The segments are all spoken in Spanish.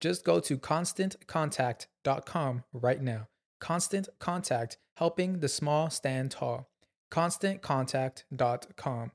Just go to constantcontact.com right now. Constant Contact, helping the small stand tall. ConstantContact.com.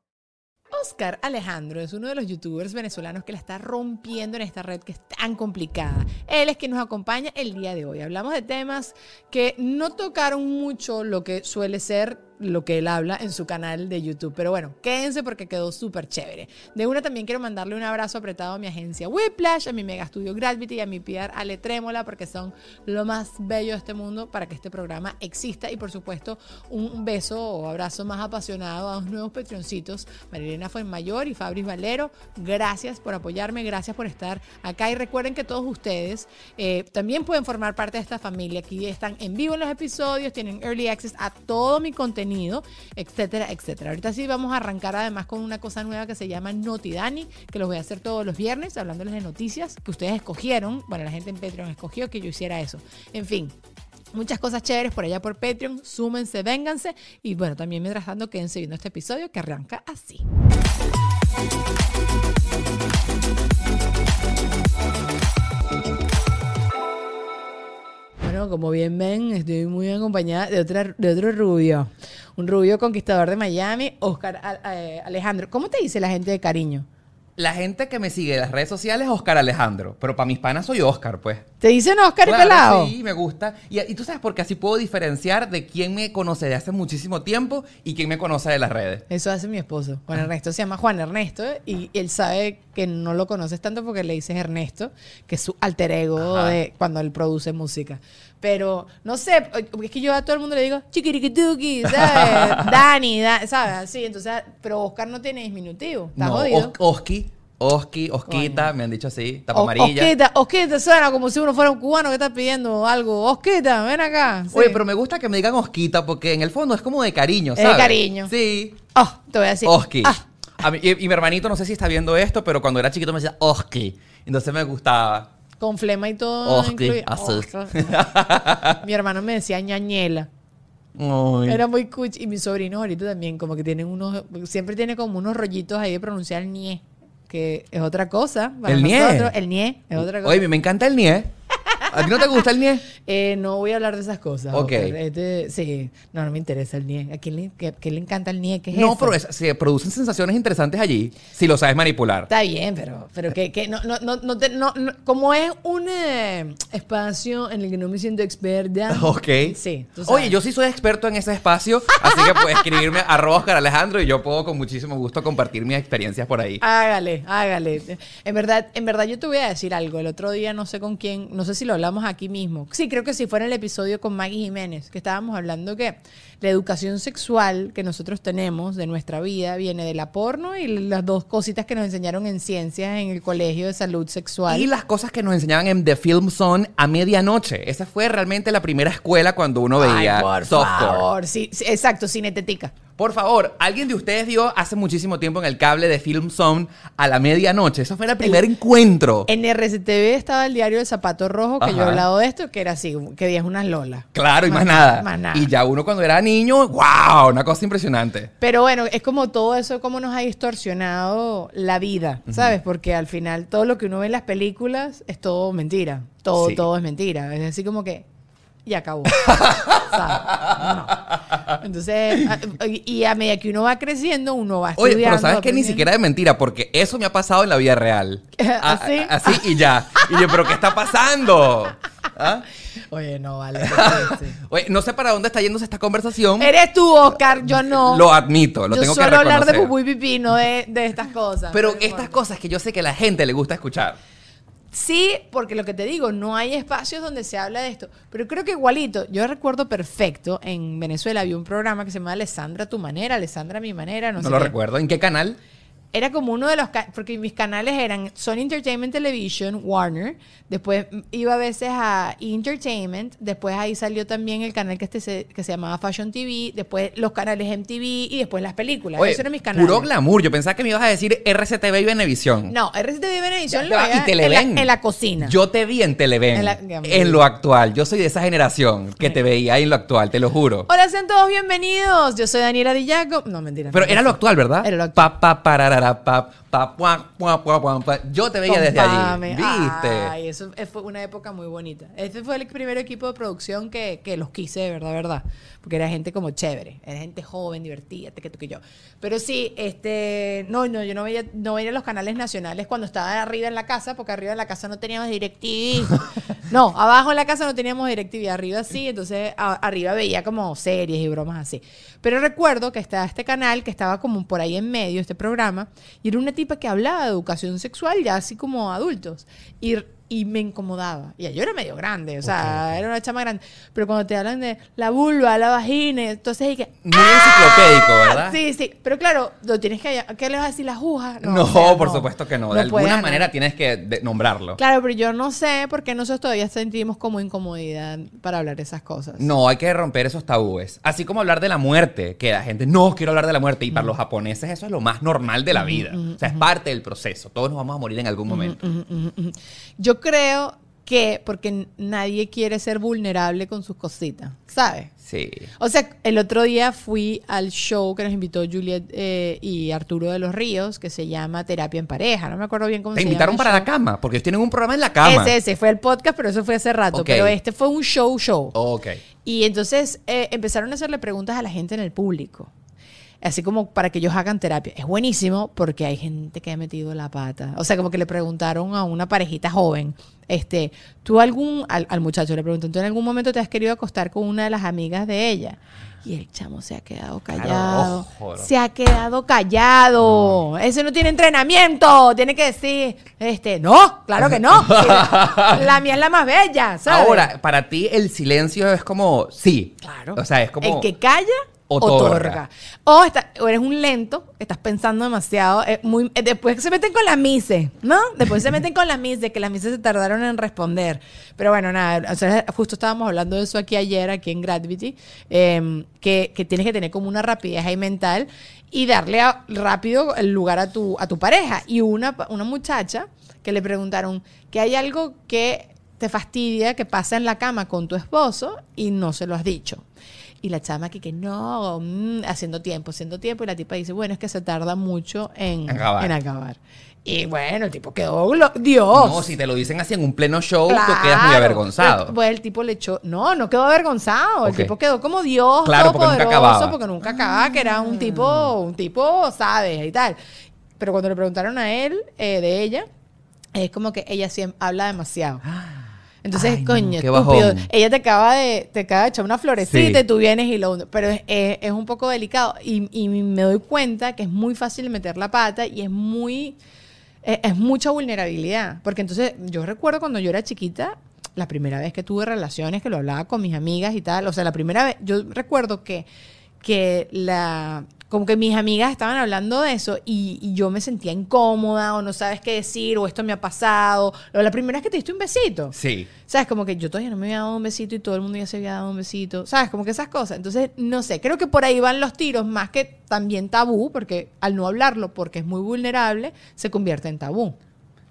Oscar Alejandro es uno de los youtubers venezolanos que la está rompiendo en esta red que es tan complicada. Él es quien nos acompaña el día de hoy. Hablamos de temas que no tocaron mucho lo que suele ser lo que él habla en su canal de YouTube. Pero bueno, quédense porque quedó súper chévere. De una también quiero mandarle un abrazo apretado a mi agencia Whiplash, a mi mega estudio Gravity y a mi PR Ale Trémola porque son lo más bello de este mundo para que este programa exista. Y por supuesto, un beso o abrazo más apasionado a los nuevos patroncitos, Marilena Fuenmayor y Fabris Valero. Gracias por apoyarme, gracias por estar acá. Y recuerden que todos ustedes eh, también pueden formar parte de esta familia. Aquí están en vivo en los episodios, tienen early access a todo mi contenido etcétera, etcétera. Ahorita sí vamos a arrancar además con una cosa nueva que se llama Notidani, que los voy a hacer todos los viernes, hablándoles de noticias que ustedes escogieron. Bueno, la gente en Patreon escogió que yo hiciera eso. En fin, Muchas cosas chéveres por allá por Patreon. Súmense, vénganse. Y bueno, también mientras tanto, quédense viendo este episodio que arranca así. Bueno, como bien ven, estoy muy acompañada de, otra, de otro rubio. Un rubio conquistador de Miami, Oscar eh, Alejandro. ¿Cómo te dice la gente de cariño? La gente que me sigue en las redes sociales es Oscar Alejandro, pero para mis panas soy Oscar, pues. ¿Te dicen Oscar y pelado? Sí, me gusta. Y, y, tú sabes, porque así puedo diferenciar de quién me conoce de hace muchísimo tiempo y quién me conoce de las redes. Eso hace mi esposo. Juan Ernesto se llama Juan Ernesto y él sabe que no lo conoces tanto porque le dices Ernesto, que es su alter ego de cuando él produce música. Pero, no sé, es que yo a todo el mundo le digo chiquiriquituki, ¿sabes? Dani, ¿sabes? Sí, entonces, pero Oscar no tiene disminutivo. Está jodido. Oski. Oski, Osquita, me han dicho así, tapa amarilla. Osquita, Osquita, suena como si uno fuera un cubano que está pidiendo algo. Osquita, ven acá. Oye, pero me gusta que me digan Osquita porque en el fondo es como de cariño, ¿sabes? de cariño. Sí. Oh, te voy a decir. Oski. Ah. y, mi hermanito, no sé si está viendo esto, pero cuando era chiquito me decía Oski. Entonces me gustaba. Con flema y todo. Oski, así. mi hermano me decía ñañela. Era muy cuch. Y mis sobrinos ahorita también, como que tienen unos. Siempre tiene como unos rollitos ahí de pronunciar ñe que es otra cosa. el nosotros. El nie es otra cosa. Oye, me encanta el nie. ¿A ti no te gusta el NIE? Eh, no voy a hablar de esas cosas. Ok. Este, sí, no, no me interesa el NIE. ¿A quién le, le encanta el NIE? ¿Qué es no, pero se producen sensaciones interesantes allí si lo sabes manipular. Está bien, pero, pero que, que no, no, no, no, como es un eh, espacio en el que no me siento experta. Ok. Sí. Oye, yo sí soy experto en ese espacio, así que puedes escribirme a Oscar Alejandro y yo puedo con muchísimo gusto compartir mis experiencias por ahí. Hágale, hágale. En verdad, en verdad yo te voy a decir algo. El otro día no sé con quién, no sé si lo hablamos aquí mismo. Sí, creo que sí, fue en el episodio con Maggie Jiménez, que estábamos hablando que la educación sexual que nosotros tenemos de nuestra vida viene de la porno y las dos cositas que nos enseñaron en ciencias en el colegio de salud sexual. Y las cosas que nos enseñaban en The Film Zone a medianoche. Esa fue realmente la primera escuela cuando uno veía Ay, por favor. Sí, exacto, cinetética. Por favor, alguien de ustedes vio hace muchísimo tiempo en el cable de Film Zone a la medianoche. Eso fue el primer encuentro. En RCTV estaba el diario El Zapato Rojo, que yo he hablado de esto, que era así, que veías unas lolas. Claro, y más, nada. Más nada. Y ya uno cuando era niño, wow, una cosa impresionante. Pero bueno, es como todo eso, como nos ha distorsionado la vida, ¿sabes? Porque al final todo lo que uno ve en las películas es todo mentira. Todo, Sí. todo es mentira. Es así como que. Y acabó. No. Entonces, a- y a medida que uno va creciendo, uno va Oye, pero sabes que ni siquiera es mentira, porque eso me ha pasado en la vida real. A- ¿Así? a- Así y ya. Y yo, pero ¿qué está pasando? ¿Ah? Oye, no, vale. Oye, no sé para dónde está yéndose esta conversación. Eres tú, Oscar, yo no. Lo admito, lo yo tengo que suelo hablar de reconocer. pupú y pipí, no de, de estas cosas. Pero estas cosas que yo sé que a la gente le gusta escuchar. Sí, porque lo que te digo, no hay espacios donde se habla de esto. Pero creo que igualito, yo recuerdo perfecto, en Venezuela había un programa que se llamaba Alessandra tu manera, Alessandra mi manera, no, No, sé lo qué. recuerdo. ¿En qué canal? Era como uno de los, porque mis canales eran Sony Entertainment Television, Warner, después iba a veces a E! Entertainment, después ahí salió también el canal que, este se, que se llamaba Fashion TV, después los canales MTV y después las películas. Oye, Esos eran mis canales. puro glamour. Yo pensaba que me ibas a decir RCTV y Venevisión. No, RCTV Venevisión Ya lo veía y Televen. en la, en la cocina. Yo te vi en Televen. En En, la- lo actual. Yo soy de esa generación que te veía en lo actual, te lo juro. Hola, sean todos bienvenidos. Yo soy Daniela Dillaco. No, mentira. Pero no, era lo actual, ¿verdad? Era lo actual. Pa, pa, pararara, Yo te veía desde allí. ¿Viste? Ay, eso fue una época muy bonita. Este fue el primer equipo de producción que, que los quise de verdad, verdad. Porque era gente como chévere. Era gente joven, divertida, que tú que yo. Pero sí, este, no, no, yo no veía, no veía los canales nacionales cuando estaba arriba en la casa, porque arriba en la casa no teníamos DirecTV. no, abajo en la casa no teníamos DirecTV, arriba sí, entonces a- arriba veía como series y bromas así. Pero recuerdo que estaba este canal que estaba como por ahí en medio, este programa, y era una tipa que hablaba de educación sexual ya así como adultos. Y, y me incomodaba. Y yo era medio grande, o sea, era una chama grande. Pero cuando te hablan de la vulva, la vagina, entonces que... Muy enciclopédico, ¿verdad? Sí, sí, pero claro, lo tienes que... ¿Qué le vas a decir? ¿La juja? No, o sea, por supuesto que no. De alguna manera tienes que nombrarlo. Claro, pero yo no sé por qué nosotros todavía sentimos como incomodidad para hablar de esas cosas. No, hay que romper esos tabúes. Así como hablar de la muerte, que la gente no quiero hablar de la muerte. Y para los japoneses eso es lo más normal de la vida. o sea, es parte del proceso. Todos nos vamos a morir en algún momento. Yo creo que porque nadie quiere ser vulnerable con sus cositas, ¿sabes? Sí. O sea, el otro día fui al show que nos invitó Juliet eh, y Arturo de los Ríos, que se llama Terapia en Pareja. No me acuerdo bien cómo Te se invitaron llama. para el la show. cama, porque ellos tienen un programa en la cama. Ese, ese fue el podcast, pero eso fue hace rato. Pero este fue un show, show. Ok. Y entonces eh, empezaron a hacerle preguntas a la gente en el público. Así como para que ellos hagan terapia. Es buenísimo porque hay gente que ha metido la pata. O sea, como que le preguntaron a una parejita joven, este, tú algún, al, al muchacho le preguntan, ¿tú en algún momento te has querido acostar con una de las amigas de ella? Y el chamo se ha quedado callado. se ha quedado callado. Ese no tiene entrenamiento. Tiene que decir, este, no, claro que no. La, la mía es la más bella, ¿sabes? Ahora, para ti el silencio es como sí. Claro. O sea, es como El que calla, Otorga. O, está- eres un lento, estás pensando demasiado. eh, muy, eh, después se meten con las mises, ¿no? Después se meten con las mises, que las mises se tardaron en responder. Pero bueno, nada, justo estábamos hablando de eso aquí ayer, aquí en Gravity, eh, que, que tienes que tener como una rapidez ahí mental y darle a- rápido el lugar a tu, a tu pareja. Y una, una muchacha que le preguntaron que hay algo que te fastidia que pasa en la cama con tu esposo y no se lo has dicho. Y la chama que, que no, mm, haciendo tiempo, haciendo tiempo. Y la tipa dice, bueno, es que se tarda mucho en, Acabar. en acabar. Y bueno, el tipo quedó, Dios. No, si te lo dicen así en un pleno show, Claro. tú quedas muy avergonzado. Pero, Pues el tipo le echó, no, no quedó avergonzado. El tipo quedó como Dios, Claro, porque nunca todopoderoso, acababa. porque nunca acababa, que era un tipo, un tipo, ¿sabes? Y tal. Pero cuando le preguntaron a él, eh, de ella, es como que ella siempre habla demasiado. Entonces, Ay, coño, estúpido. Ella te acaba de, te acaba de echar una florecita Sí. y tú vienes y lo... Pero es, es- es un poco delicado. Y, y me doy cuenta que es muy fácil meter la pata y es muy... Es, es mucha vulnerabilidad. Porque entonces, yo recuerdo cuando yo era chiquita, la primera vez que tuve relaciones, que lo hablaba con mis amigas y tal. O sea, la primera vez... Yo recuerdo que, que la... como que mis amigas estaban hablando de eso y, y yo me sentía incómoda o no sabes qué decir o esto me ha pasado. Lo- La primera vez que te diste un besito. Sí. ¿Sabes? Como que yo todavía no me había dado un besito y todo el mundo ya se había dado un besito. ¿Sabes? Como que esas cosas. Entonces, no sé, creo que por ahí van los tiros, más que también tabú, porque al no hablarlo, porque es muy vulnerable, se convierte en tabú.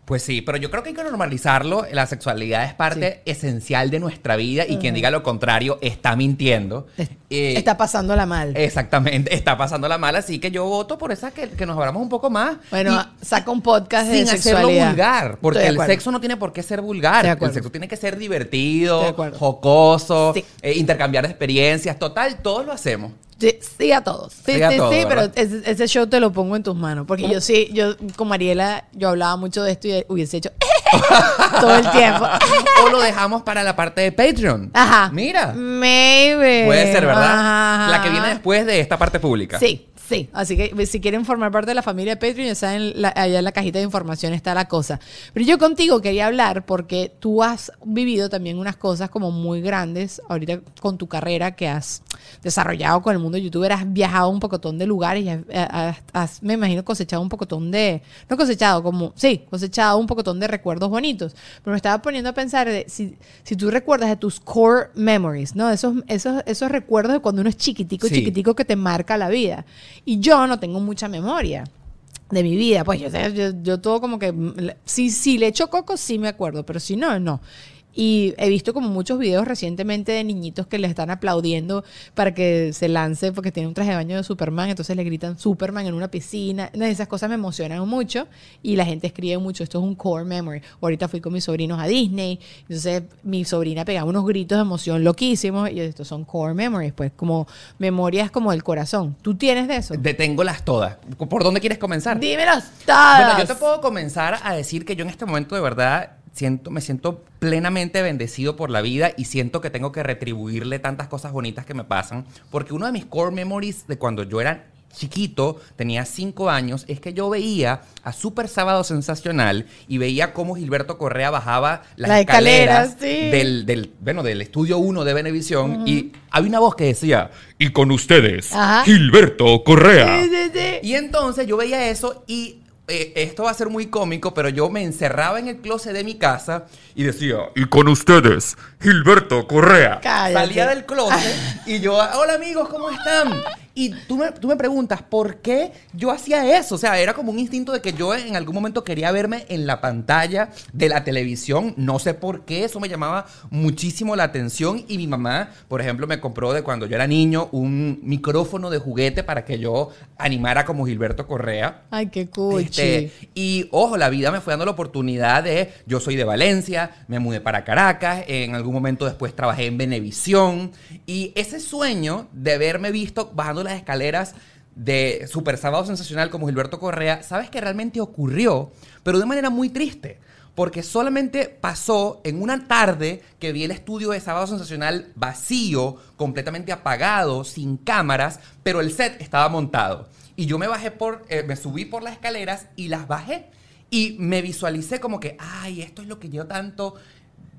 Pues sí, pero yo creo que hay que normalizarlo. La sexualidad es parte esencial de nuestra vida y quien diga lo contrario está mintiendo. Eh, Está pasándola mal. Exactamente, está pasando la mala, así que yo voto por esa que, que nos hablamos un poco más. bueno, Y saca un podcast de sin hacerlo vulgar, porque el sexo no tiene por qué ser vulgar. El sexo tiene que ser divertido, jocoso, Sí. eh, intercambiar experiencias. Total, todos lo hacemos. Sí, sí a todos. Sí, Sí sí, sí, pero ese, ese show te lo pongo en tus manos. Porque yo sí, yo con Mariela, yo hablaba mucho de esto y hubiese hecho todo el tiempo. o lo dejamos para la parte de Patreon. Ajá. Mira, Maybe. puede ser, ¿verdad? Ajá. La que viene después de esta parte pública. Sí, sí. Así que si quieren formar parte de la familia de Patreon, ya saben, la- allá en la cajita de información está la cosa. Pero yo contigo quería hablar porque tú has vivido también unas cosas como muy grandes ahorita con tu carrera que has desarrollado con el mundo youtuber. Has viajado a un pocotón de lugares y has, has- has, me imagino, cosechado un pocotón de... No cosechado, como... Sí, cosechado un pocotón de recuerdos bonitos. Pero me estaba poniendo a pensar de si, si tú recuerdas de tus core memories, ¿no? Esos, esos, esos recuerdos de cuando uno es chiquitico, Sí. chiquitico que te marca la vida. Y yo no tengo mucha memoria de mi vida. Pues yo, yo todo como que... mm, Si, si le echo coco, sí me acuerdo, pero si no, no. Y he visto como muchos videos recientemente de niñitos que le están aplaudiendo para que se lance porque tiene un traje de baño de Superman, entonces le gritan Superman en una piscina. Esas cosas me emocionan mucho y la gente escribe mucho, esto es un core memory. Ahorita fui con mis sobrinos a Disney, entonces mi sobrina pegaba unos gritos de emoción loquísimos y estos son core memories, pues como memorias como del corazón. ¿Tú tienes de eso? Deténgolas todas. ¿Por dónde quieres comenzar? Dímelos todas. Bueno, yo te puedo comenzar a decir que yo en este momento de verdad siento, me siento plenamente bendecido por la vida y siento que tengo que retribuirle tantas cosas bonitas que me pasan. Porque uno de mis core memories de cuando yo era chiquito, tenía cinco años, es que yo veía a Super Sábado Sensacional y veía cómo Gilberto Correa bajaba las La escalera, escaleras sí. del, del, bueno, del estudio 1 de Venevisión y había una voz que decía, y con ustedes, Ajá. Gilberto Correa. Sí, sí, sí. Y entonces yo veía eso y eh, esto va a ser muy cómico, pero yo me encerraba en el closet de mi casa y decía, y con ustedes, Gilberto Correa. Cállate. Salía del closet y yo, hola amigos, ¿cómo están? Y tú me, tú me preguntas, ¿por qué yo hacía eso? O sea, era como un instinto de que yo en algún momento quería verme en la pantalla de la televisión. No sé por qué, eso me llamaba muchísimo la atención. Y mi mamá, por ejemplo, me compró de cuando yo era niño un micrófono de juguete para que yo animara como Gilberto Correa. Ay, qué cuchi. Este, y ojo, la vida me fue dando la oportunidad de, yo soy de Valencia, me mudé para Caracas, en algún momento después trabajé en Venevisión y ese sueño de verme visto bajando las escaleras de Super Sábado Sensacional como Gilberto Correa, sabes que realmente ocurrió, pero de manera muy triste. Porque solamente pasó en una tarde que vi el estudio de Sábado Sensacional vacío, completamente apagado, sin cámaras, pero el set estaba montado. Y yo me bajé por, eh, me subí por las escaleras y las bajé. Y me visualicé como que, ay, esto es lo que yo tanto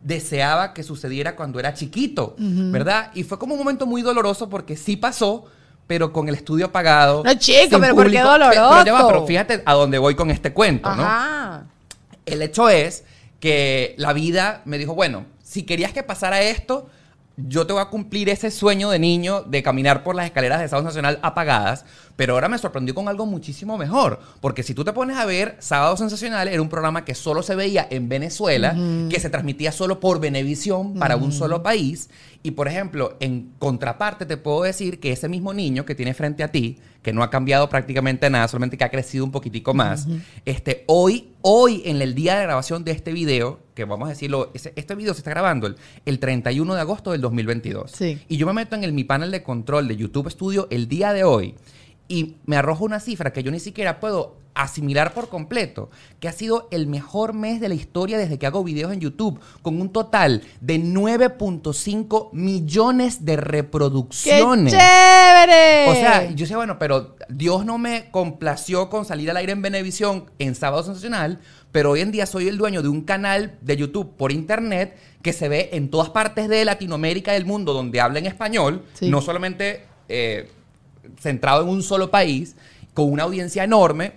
deseaba que sucediera cuando era chiquito, ¿verdad? Y fue como un momento muy doloroso porque sí pasó, pero con el estudio apagado. No, chico, pero ¿por qué Pero, doloroso? pero fíjate a dónde voy con este cuento, ¿no? Ajá. El hecho es que la vida me dijo, bueno, si querías que pasara esto, yo te voy a cumplir ese sueño de niño de caminar por las escaleras de Sábado Nacional apagadas, pero ahora me sorprendió con algo muchísimo mejor, porque si tú te pones a ver, Sábado Sensacional era un programa que solo se veía en Venezuela, que se transmitía solo por Venevisión para un solo país, y por ejemplo, en contraparte te puedo decir que ese mismo niño que tiene frente a ti, que no ha cambiado prácticamente nada, solamente que ha crecido un poquitico más, este, hoy, hoy en el día de grabación de este video, que vamos a decirlo, este video se está grabando el, el 31 de agosto del 2022. Sí. Y yo me meto en el, mi panel de control de YouTube Studio el día de hoy y me arroja una cifra que yo ni siquiera puedo asimilar por completo, que ha sido el mejor mes de la historia desde que hago videos en YouTube, con un total de 9.5 millones de ¡Qué reproducciones. chévere! O sea, yo decía, bueno, pero Dios no me complació con salir al aire en Venevisión en Sábado Sensacional, pero hoy en día soy el dueño de un canal de YouTube por internet que se ve en todas partes de Latinoamérica y del mundo donde hablen español, Sí. no solamente eh, centrado en un solo país, con una audiencia enorme,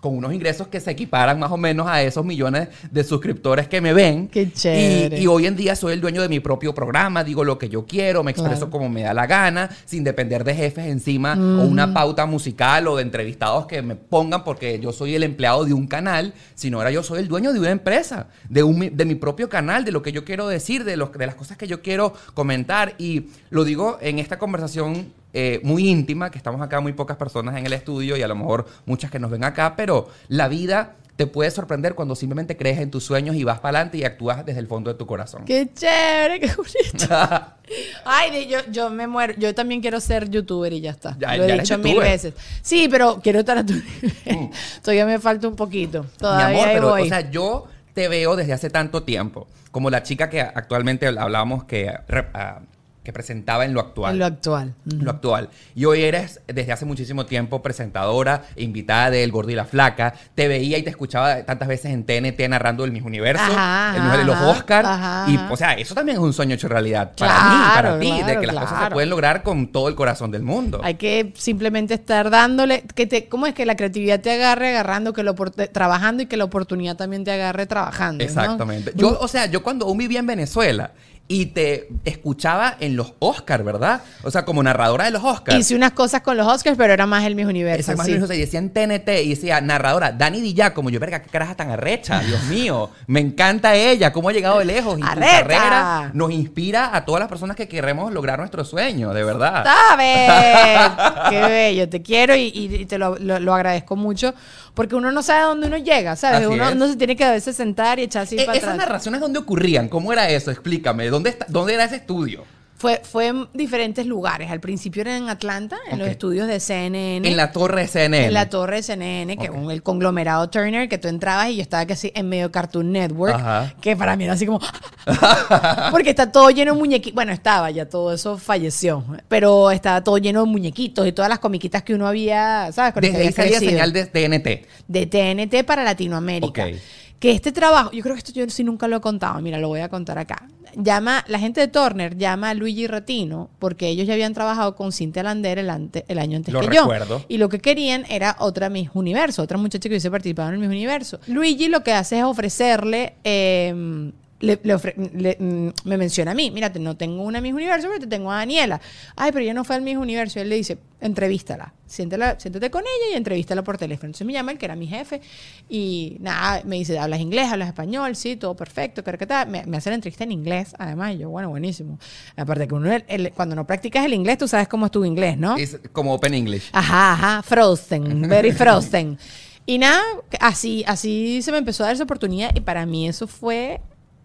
con unos ingresos que se equiparan más o menos a esos millones de suscriptores que me ven. Qué chévere. Y, y hoy en día soy el dueño de mi propio programa, digo lo que yo quiero, me expreso Claro. como me da la gana, sin depender de jefes encima o Mm. una pauta musical o de entrevistados que me pongan porque yo soy el empleado de un canal, sino ahora yo soy el dueño de una empresa, de, un, de mi propio canal, de lo que yo quiero decir, de, los, de las cosas que yo quiero comentar. Y lo digo en esta conversación eh, muy íntima, que estamos acá muy pocas personas en el estudio y a lo mejor muchas que nos ven acá, pero la vida te puede sorprender cuando simplemente crees en tus sueños y vas para adelante y actúas desde el fondo de tu corazón. Qué chévere, qué bonito. Ay, yo, yo me muero. Yo también quiero ser youtuber y ya está. Ya- Lo he dicho mil veces. Sí, pero quiero estar a tu nivel. Todavía me falta un poquito. Todavía Mi amor, ahí pero, voy. o sea, yo te veo desde hace tanto tiempo, como la chica que actualmente hablábamos que, ah, que presentaba en lo actual. en lo actual. Ujú. lo actual. Y hoy eres desde hace muchísimo tiempo presentadora, invitada de El Gordo y la Flaca. Te veía y te escuchaba tantas veces en TNT narrando el Miss Universo, Ajá, el de los Oscars. ajá, Y, o sea, eso también es un sueño hecho realidad para mí, para ti, de que las cosas se pueden lograr con todo el corazón del mundo. Hay que simplemente estar dándole, que te, ¿cómo es que la creatividad te agarre agarrando, que lo trabajando y que la oportunidad también te agarre trabajando? ¿no? Exactamente. Yo, o sea, yo cuando aún vivía en Venezuela y te escuchaba en los Oscars, ¿verdad? O sea, como narradora de los Oscars. Hice unas cosas con los Oscars, pero era más el Miss Universo. Esa más sí. sea, y decía en TNT y decía narradora, Dani Di como yo, verga, qué caraja tan arrecha, Dios mío, me encanta ella, cómo ha llegado de lejos y Arrecha. su carrera nos inspira a todas las personas que queremos lograr nuestro sueño, de verdad. ¿Sabes? Qué bello, te quiero y, y- y te lo, lo- lo agradezco mucho porque uno no sabe a dónde uno llega, ¿sabes? Así Uno, uno se tiene que a veces sentar y echar así Eh, para ¿Esas atrás. narraciones dónde ocurrían? ¿Cómo era eso? Explícame. ¿Dónde, está- dónde era ese estudio? Fue, fue en diferentes lugares. Al principio era en Atlanta, en los estudios de CNN. En la torre CNN. En la torre CNN, que Ok. es el conglomerado Turner, que tú entrabas y yo estaba casi en medio Cartoon Network, Ajá. que para mí era así como... Porque está todo lleno de muñequitos. Bueno, estaba, ya todo eso falleció, pero estaba todo lleno de muñequitos y todas las comiquitas que uno había, ¿sabes? Con Desde ahí salía señal de TNT. de TNT para Latinoamérica. Ok. Que este trabajo, yo creo que esto yo sí nunca lo he contado, mira, lo voy a contar acá. Llama, la gente de Turner llama a Luigi Retino porque ellos ya habían trabajado con Cintia Lander el, ante- el año antes Lo que recuerdo. yo. Y lo que querían era otra Miss Universo, otra muchacha que hubiese participado en el Miss Universo. Luigi lo que hace es ofrecerle... eh, le- le ofre- le- mm, me menciona a mí, mira, no tengo una Miss Universo, pero te tengo a Daniela. Ay, pero ella no fue al Miss Universo. Y él le dice, entrevístala, siéntala, siéntate con ella y entrevístala por teléfono. Entonces me llama él, que era mi jefe, y nada, me dice, ¿hablas inglés? ¿Hablas español? Sí, todo perfecto, tal. Me, me hace la entrevista en inglés, además, y yo, bueno, buenísimo. Aparte que uno, el- el- cuando no practicas el inglés, tú sabes cómo es tu inglés, ¿no? Es como Open English. Ajá, ajá, frozen, very frozen. Y nada, así, así se me empezó a dar esa oportunidad y para mí eso fue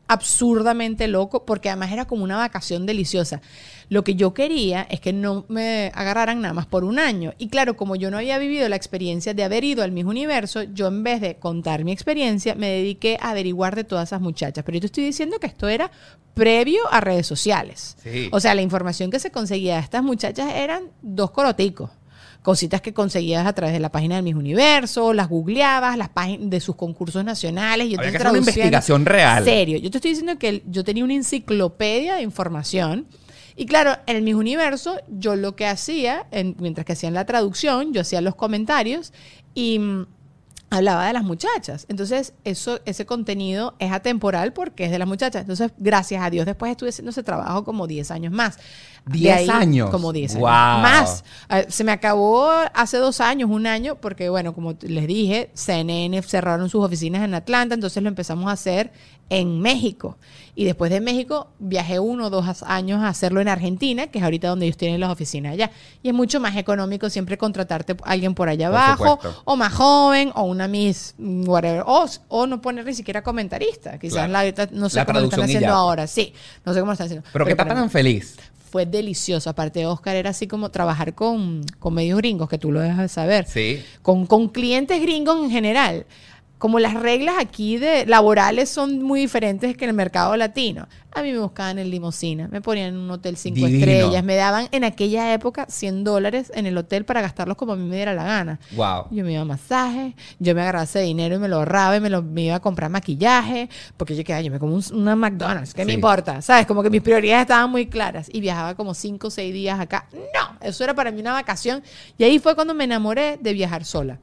absurdamente loco porque además era como una vacación deliciosa. Lo que yo quería es que no me agarraran nada más por un año. Y claro, como yo no había vivido la experiencia de haber ido al mismo universo, yo en vez de contar mi experiencia, me dediqué a averiguar de todas esas muchachas. Pero yo te estoy diciendo que esto era previo a redes sociales. Sí. O sea, la información que se conseguía de estas muchachas eran dos coroticos. Cositas que conseguías a través de la página del Miss Universo, las googleabas, las páginas de sus concursos nacionales. Yo Había te que hacer una investigación real. Serio. Yo te estoy diciendo que yo tenía una enciclopedia de información. Y claro, en el Miss Universo, yo lo que hacía, en- mientras que hacían la traducción, yo hacía los comentarios y mm, hablaba de las muchachas. Entonces, eso, ese contenido es atemporal porque es de las muchachas. Entonces, gracias a Dios, después estuve haciendo ese trabajo como 10 años más. De 10 años. Como 10 años. Más. Eh, se me acabó hace dos años, un año, porque, bueno, como les dije, CNN cerraron sus oficinas en Atlanta, entonces lo empezamos a hacer en México. Y después de México, viajé uno o dos años a hacerlo en Argentina, que es ahorita donde ellos tienen las oficinas allá. Y es mucho más económico siempre contratarte a alguien por allá Por abajo, supuesto. o más joven, o una Miss, mm, whatever, o, o no poner ni siquiera comentarista. Quizás Claro. la, ahorita no sé La cómo lo están haciendo ahora. Sí, no sé cómo lo están haciendo. Pero para etapa mí tan feliz. Fue delicioso. Aparte de Oscar, era así como trabajar con, con medios gringos, que tú lo dejas de saber. Sí. Con, con clientes gringos en general. Como las reglas aquí de laborales son muy diferentes que en el mercado latino. A mí me buscaban en limusina, me ponían en un hotel cinco Divino. estrellas, me daban en aquella época 100 dólares en el hotel para gastarlos como a mí me diera la gana. Wow. Yo me iba a masaje, yo me agarraba ese dinero y me lo ahorraba y me, lo, me iba a comprar maquillaje, porque yo quedaba, yo me como un- una McDonald's, ¿qué me importa? ¿Sabes? Como que mis prioridades estaban muy claras y viajaba como 5 o 6 días acá. No, eso era para mí una vacación y ahí fue cuando me enamoré de viajar sola.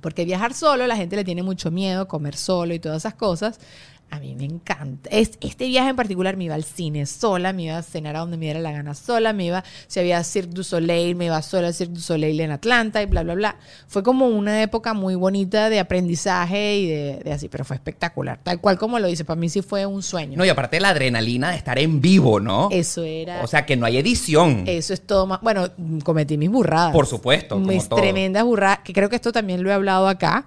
Porque viajar solo, la gente le tiene mucho miedo, comer solo y todas esas cosas. A mí me encanta. Es, este viaje en particular me iba al cine sola, me iba a cenar a donde me diera la gana sola, me iba, si había Cirque du Soleil, me iba sola al Cirque du Soleil en Atlanta y bla, bla, bla. Fue como una época muy bonita de aprendizaje y de, de así, pero fue espectacular. Tal cual como lo dice, para mí sí fue un sueño. No, y aparte la adrenalina de estar en vivo, ¿no? Eso era... O sea, que no hay edición. Eso es todo más. Bueno, cometí mis burradas. Por supuesto, como Mis todo. tremendas burradas, que creo que esto también lo he hablado acá.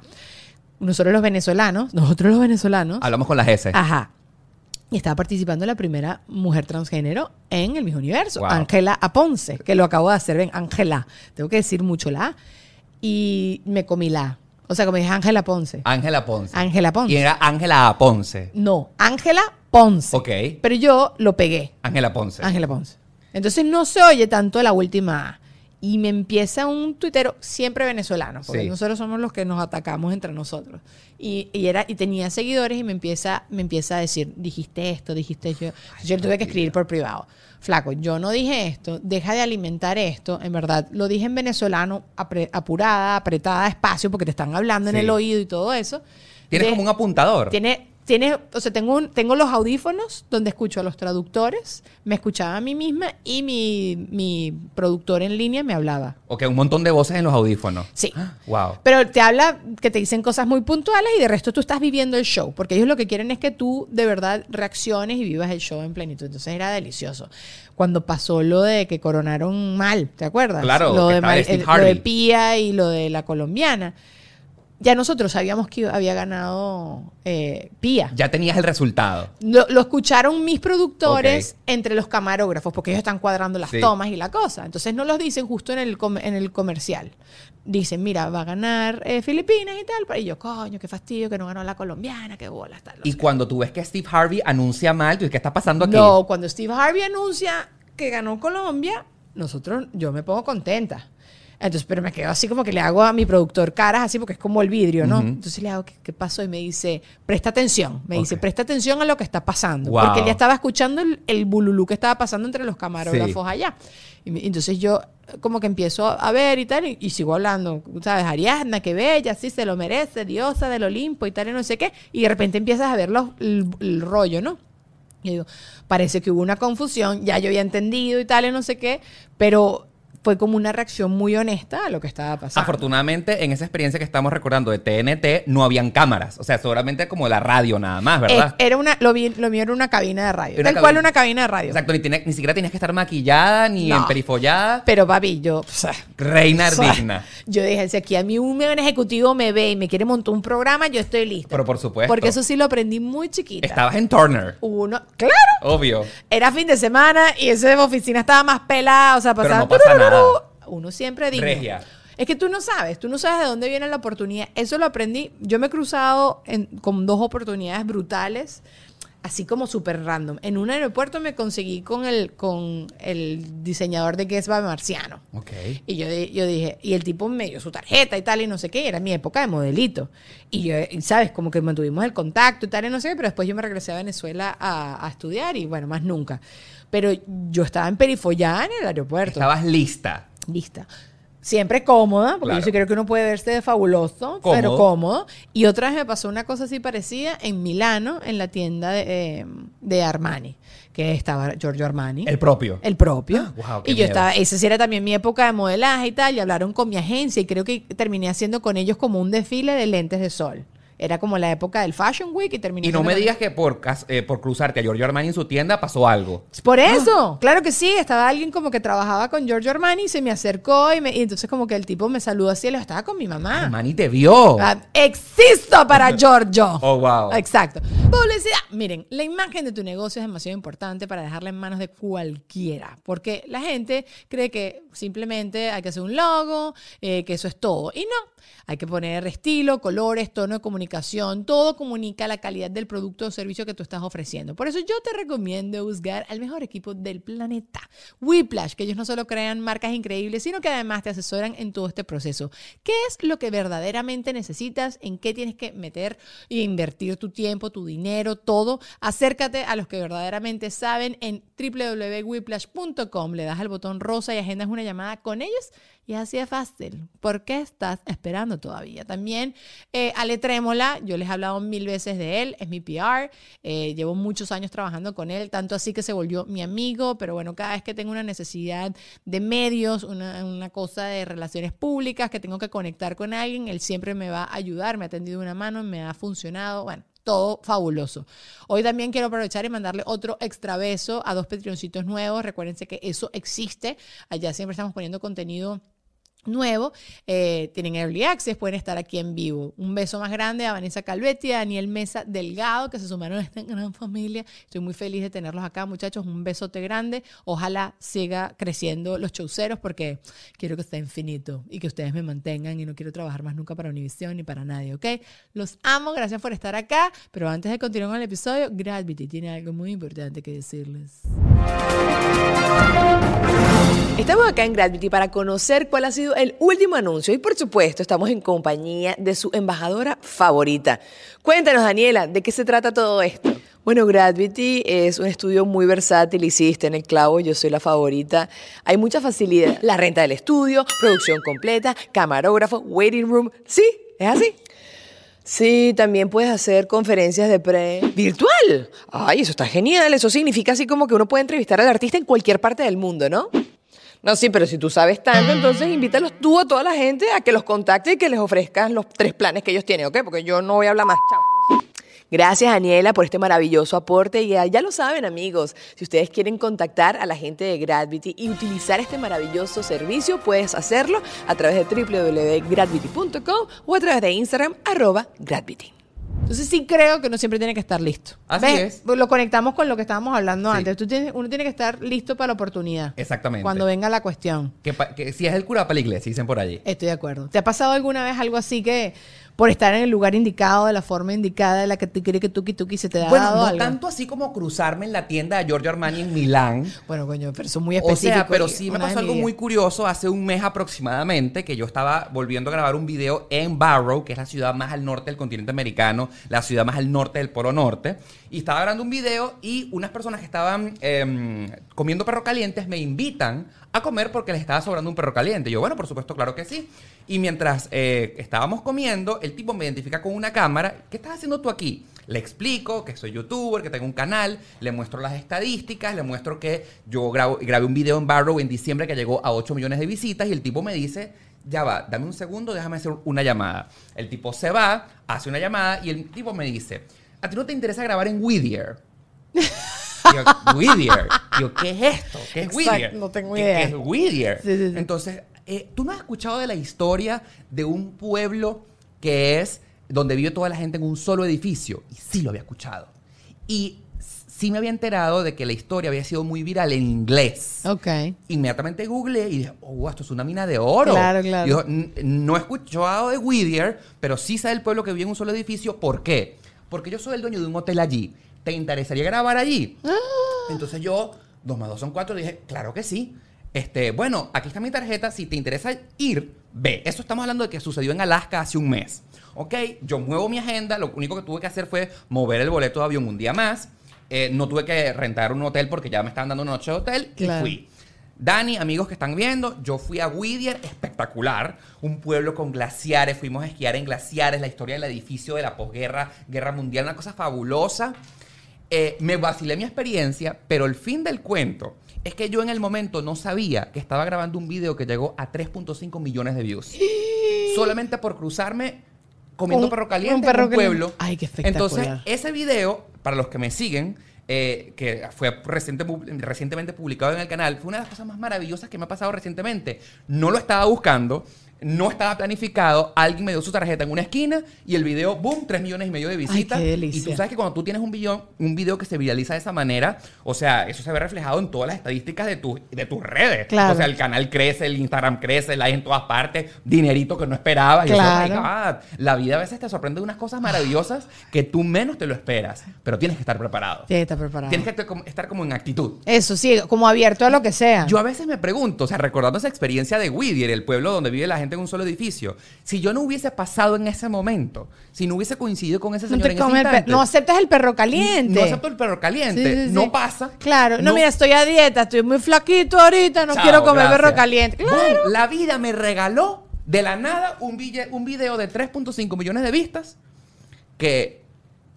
Nosotros los venezolanos, nosotros los venezolanos. Hablamos con las S. Ajá. Y estaba participando la primera mujer transgénero en el mismo universo, Wow. Ángela Aponce, que lo acabo de hacer, ven, Ángela. Tengo que decir mucho la. Y me comí la. O sea, como dije Ángela Ponce. Ángela Ponce. Ángela Ponce. Y era Ángela Ponce. No, Ángela Ponce. Ok. Pero yo lo pegué. Ángela Ponce. Ángela Ponce. Entonces no se oye tanto la última. Y me empieza un tuitero siempre venezolano, porque Sí. nosotros somos los que nos atacamos entre nosotros. Y, y era, y tenía seguidores y me empieza, me empieza a decir, dijiste esto, dijiste yo. Yo le tuve que escribir por privado. Flaco, yo no dije esto, deja de alimentar esto. En verdad, lo dije en venezolano, apre- apurada, apretada, espacio, porque te están hablando en el oído y todo eso. Tienes De- como un apuntador. tiene, tiene, o sea, tengo, un- tengo los audífonos donde escucho a los traductores, me escuchaba a mí misma y mi, mi productor en línea me hablaba. Ok, un montón de voces en los audífonos. Sí. Wow. Pero te habla que te dicen cosas muy puntuales y de resto tú estás viviendo el show, porque ellos lo que quieren es que tú de verdad reacciones y vivas el show en plenitud. Entonces era delicioso. Cuando pasó lo de que coronaron mal, ¿te acuerdas? Claro, lo que de, Mar- el- lo de. Pía y lo de la colombiana. Ya nosotros sabíamos que había ganado eh, Pía. Ya tenías el resultado. Lo, lo escucharon mis productores entre los camarógrafos, porque ellos están cuadrando las Sí. tomas y la cosa. Entonces no los dicen justo en el, com- en el comercial. Dicen, mira, va a ganar eh, Filipinas y tal. Y yo, coño, qué fastidio que no ganó la colombiana, qué bolas, tal. Y cuando tú ves que Steve Harvey anuncia mal, ¿qué está pasando aquí? No, cuando Steve Harvey anuncia que ganó Colombia, nosotros, yo me pongo contenta. Entonces, pero me quedo así como que le hago a mi productor caras así porque es como el vidrio, ¿no? Entonces le hago, ¿qué, qué pasó? Y me dice, presta atención. Me dice, presta atención a lo que está pasando. Wow. Porque él ya estaba escuchando el, el bululú que estaba pasando entre los camarógrafos Sí. allá. Y me- entonces yo como que empiezo a ver y tal, y, y sigo hablando, ¿sabes? Ariadna, qué bella, sí se lo merece, diosa del Olimpo y tal, y no sé qué. Y de repente empiezas a ver los- el, el rollo, ¿no? Yo digo, parece que hubo una confusión, ya yo había entendido y tal, y no sé qué, pero fue como una reacción muy honesta a lo que estaba pasando. Afortunadamente, en esa experiencia que estamos recordando de TNT, no habían cámaras. O sea, seguramente como la radio nada más, ¿verdad? Eh, era una, lo, vi- lo mío era una cabina de radio. Una Tal cual una cabina de radio. Exacto, ni, tiene- ni siquiera tenías que estar maquillada, ni No. emperifollada. Pero papi, yo... o sea, Reina o sea, digna. Yo dije, si aquí a mí un ejecutivo me ve y me quiere montar un programa, yo estoy lista. Pero por supuesto. Porque eso sí lo aprendí muy chiquita. Estabas en Turner, Uno, claro. obvio. Era fin de semana y esa oficina estaba más pelada, o sea, Pero pasaba... no pasa nada. Uno siempre digno. Regia. Es que tú no sabes, tú no sabes de dónde viene la oportunidad. Eso lo aprendí. Yo me he cruzado en- con dos oportunidades brutales, así como súper random. En un aeropuerto me conseguí con el, con el diseñador de Guess by Marciano. Y yo, yo dije, y el tipo me dio su tarjeta y tal, y no sé qué, y era mi época de modelito. Y yo, y sabes, como que mantuvimos el contacto y tal, y no sé qué, pero después yo me regresé a Venezuela a, a estudiar y bueno, más nunca. Pero yo estaba en perifollada en el aeropuerto. Estabas lista. Lista. Siempre cómoda, porque Claro. yo sí creo que uno puede verse de fabuloso, Cómodo. pero cómodo. Y otra vez me pasó una cosa así parecida en Milano, en la tienda de, eh, de Armani, que estaba Giorgio Armani. El propio. El propio. Ah, qué y yo miedo. estaba, esa sí era también mi época de modelaje y tal, y hablaron con mi agencia y creo que terminé haciendo con ellos como un desfile de lentes de sol. Era como la época del Fashion Week y terminé Y no me digas que por, eh, por cruzarte a Giorgio Armani en su tienda pasó algo. Por eso, claro que sí, estaba alguien como que trabajaba con Giorgio Armani y se me acercó y, me- y entonces como que el tipo me saludó así y le estaba con mi mamá. Armani te vio. Ah, Existo para Giorgio. Oh, wow. Exacto. Publicidad. Miren, la imagen de tu negocio es demasiado importante para dejarla en manos de cualquiera, porque la gente cree que simplemente hay que hacer un logo, eh, que eso es todo. Y no, hay que poner estilo, colores, tono de comunicación, todo comunica la calidad del producto o servicio que tú estás ofreciendo. Por eso yo te recomiendo buscar al mejor equipo del planeta, Whiplash, que ellos no solo crean marcas increíbles, sino que además te asesoran en todo este proceso. ¿Qué es lo que verdaderamente necesitas? ¿En qué tienes que meter e invertir tu tiempo, tu dinero, todo? Acércate a los que verdaderamente saben en www.whiplash.com. Le das al botón rosa y agendas una llamada con ellos y así de fácil. ¿Por qué estás esperando todavía? También eh, Ale Trémola, yo les he hablado mil veces de él, es mi PR, eh, llevo muchos años trabajando con él, tanto así que se volvió mi amigo, pero bueno, cada vez que tengo una necesidad de medios, una, una cosa de relaciones públicas, que tengo que conectar con alguien, él siempre me va a ayudar, me ha tendido una mano, me ha funcionado, bueno, todo fabuloso. Hoy también quiero aprovechar y mandarle otro extra beso a dos Patreoncitos nuevos. Recuérdense que eso existe. Allá siempre estamos poniendo contenido nuevo, eh, tienen Early Access, pueden estar aquí en vivo. Un beso más grande a Vanessa Calvetti, a Daniel Mesa Delgado, que se sumaron a esta gran familia. Estoy muy feliz de tenerlos acá, muchachos. Un besote grande. Ojalá siga creciendo los chauceros porque quiero que esté infinito y que ustedes me mantengan y no quiero trabajar más nunca para Univision ni para nadie, ¿ok? Los amo, gracias por estar acá. Pero antes de continuar con el episodio, Gravity tiene algo muy importante que decirles. Estamos acá en Gravity para conocer cuál ha sido el último anuncio y por supuesto estamos en compañía de su embajadora favorita. Cuéntanos Daniela, ¿de qué se trata todo esto? Bueno, Gravity es un estudio muy versátil, hiciste en el clavo, yo soy la favorita. Hay mucha facilidad. La renta del estudio, producción completa, camarógrafo, waiting room. ¿Sí? ¿Es así? Sí, también puedes hacer conferencias de pre virtual. Ay, eso está genial. Eso significa así como que uno puede entrevistar al artista en cualquier parte del mundo, ¿no? No, sí, pero si tú sabes tanto, entonces invítalos tú a toda la gente a que los contacte y que les ofrezcas los tres planes que ellos tienen, ¿ok? Porque yo no voy a hablar más. Chao. Gracias, Daniela, por este maravilloso aporte. Y ya, ya lo saben, amigos, si ustedes quieren contactar a la gente de Gravity y utilizar este maravilloso servicio, puedes hacerlo a través de www.gravity.com o a través de Instagram, arroba Gravity. Entonces sí creo que uno siempre tiene que estar listo. Así ¿Ves? es. Lo conectamos con lo que estábamos hablando Sí. antes. Tú tienes- uno tiene que estar listo para la oportunidad. Exactamente. Cuando venga la cuestión. Que si es el cura para la iglesia, dicen por allí. Estoy de acuerdo. ¿Te ha pasado alguna vez algo así que por estar en el lugar indicado, de la forma indicada, de la que tú quieres que tuki tuki se te ha Bueno, dado no algo? tanto así como cruzarme en la tienda de Giorgio Armani en Milán. Bueno, coño, pero eso es muy O específico. sea, pero sí me pasó algo muy curioso hace un mes aproximadamente que yo estaba volviendo a grabar un video en Barrow, que es la ciudad más al norte del continente americano, la ciudad más al norte del Polo Norte, y estaba grabando un video y unas personas que estaban em, comiendo perro calientes me invitan a comer porque les estaba sobrando un perro caliente. Y yo, bueno, por supuesto, claro que sí. Y mientras eh, estábamos comiendo, el tipo me identifica con una cámara. ¿Qué estás haciendo tú aquí? Le explico que soy youtuber, que tengo un canal, le muestro las estadísticas, le muestro que yo grabo, grabé un video en Barrow en diciembre que llegó a 8 millones de visitas y el tipo me dice, ya va, dame un segundo, déjame hacer una llamada. El tipo se va, hace una llamada y el tipo me dice, ¿a ti no te interesa grabar en Whittier? Yo, Whittier. Yo, ¿qué es esto? ¿Qué es Exacto, Whittier? no tengo ¿Qué- idea. ¿Qué es Whittier? Sí, sí, sí. Entonces, eh, ¿tú no has escuchado de la historia de un pueblo que es donde vive toda la gente en un solo edificio? Y sí lo había escuchado. Y sí me había enterado de que la historia había sido muy viral en inglés. Ok. Inmediatamente googleé y dije, oh, esto es una mina de oro. Claro, claro. Yo, "N- no he escuchado de Whittier, pero sí sé del pueblo que vive en un solo edificio. ¿Por qué? Porque yo soy el dueño de un hotel allí. ¿Te interesaría grabar allí? Ah. Entonces yo, dos más dos son cuatro, dije, claro que sí. Este, bueno, aquí está mi tarjeta. Si te interesa ir, ve. Eso estamos hablando de que sucedió en Alaska hace un mes. Ok, yo muevo mi agenda. Lo único que tuve que hacer fue mover el boleto de avión un día más. Eh, no tuve que rentar un hotel porque ya me estaban dando una noche de hotel y Claro. fui. Dani, amigos que están viendo, yo fui a Whittier, espectacular, un pueblo con glaciares, fuimos a esquiar en glaciares, la historia del edificio de la posguerra, guerra mundial, una cosa fabulosa. Eh, me vacilé mi experiencia, pero el fin del cuento es que yo en el momento no sabía que estaba grabando un video que llegó a 3.5 millones de views. Solamente por cruzarme comiendo Un- perro caliente un perro en un caliente. pueblo. Ay, qué espectacular. Entonces, ese video, para los que me siguen, eh, que fue reciente- recientemente publicado en el canal, fue una de las cosas más maravillosas que me ha pasado recientemente. No lo estaba buscando. No estaba planificado, alguien me dio su tarjeta en una esquina y el video, boom, 3 millones y medio de visitas. qué y delicia. tú sabes que cuando tú tienes un video, un video que se viraliza de esa manera, o sea, eso se ve reflejado en todas las estadísticas de, tu- de tus redes. Claro. O sea, el canal crece, el Instagram crece, la hay en todas partes, dinerito que no esperabas. Y yo, Claro. "Oh my God". La vida a veces te sorprende de unas cosas maravillosas que tú menos te lo esperas, pero tienes que estar preparado. Tiene que estar preparado. Tienes que estar como- estar como en actitud. Eso sí, como abierto a lo que sea. Yo a veces me pregunto, o sea, recordando esa experiencia de Whittier, el pueblo donde vive la gente en un solo edificio, si yo no hubiese pasado en ese momento, si no hubiese coincidido con ese no, señor en ese instante, no aceptas el perro caliente. no acepto el perro caliente, Sí, sí, sí. no pasa. Claro, no, mira, estoy a dieta, estoy muy flaquito ahorita, no Chao, quiero comer gracias. perro caliente. Boom. La vida me regaló de la nada un, un video de 3.5 millones de vistas que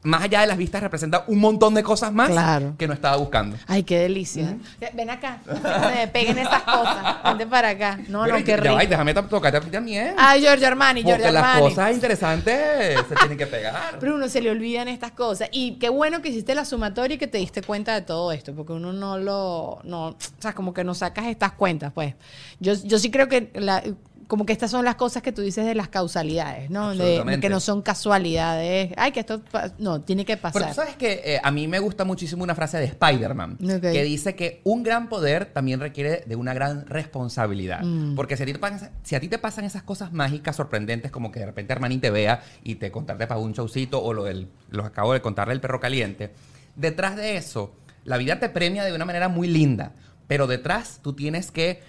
más allá de las vistas representa un montón de cosas más Claro. que no estaba buscando. Ay, qué delicia. Ven acá, me peguen esas cosas. Vente para acá. No, Pero, no, qué ya va, déjame to- tocarte a ti también. Ay, Giorgio Armani, porque Giorgio las Armani. cosas interesantes se tienen que pegar. Pero uno se le olvidan estas cosas. Y qué bueno que hiciste la sumatoria y que te diste cuenta de todo esto, porque uno no lo. No, o sea, como que no sacas estas cuentas, pues. Yo, yo sí creo que. La, como que estas son las cosas que tú dices de las causalidades, ¿no? De, que no son casualidades. Ay, que esto. No, tiene que Pero pasar. tú sabes que eh, a mí me gusta muchísimo una frase de Spider-Man que dice que un gran poder también requiere de una gran responsabilidad. Mm. Porque si a, ti te pasan, si a ti te pasan esas cosas mágicas, sorprendentes, como que de repente Armani te vea y te contarte para un showcito o lo del, lo acabo de contarle el perro caliente, detrás de eso, la vida te premia de una manera muy linda. Pero detrás tú tienes que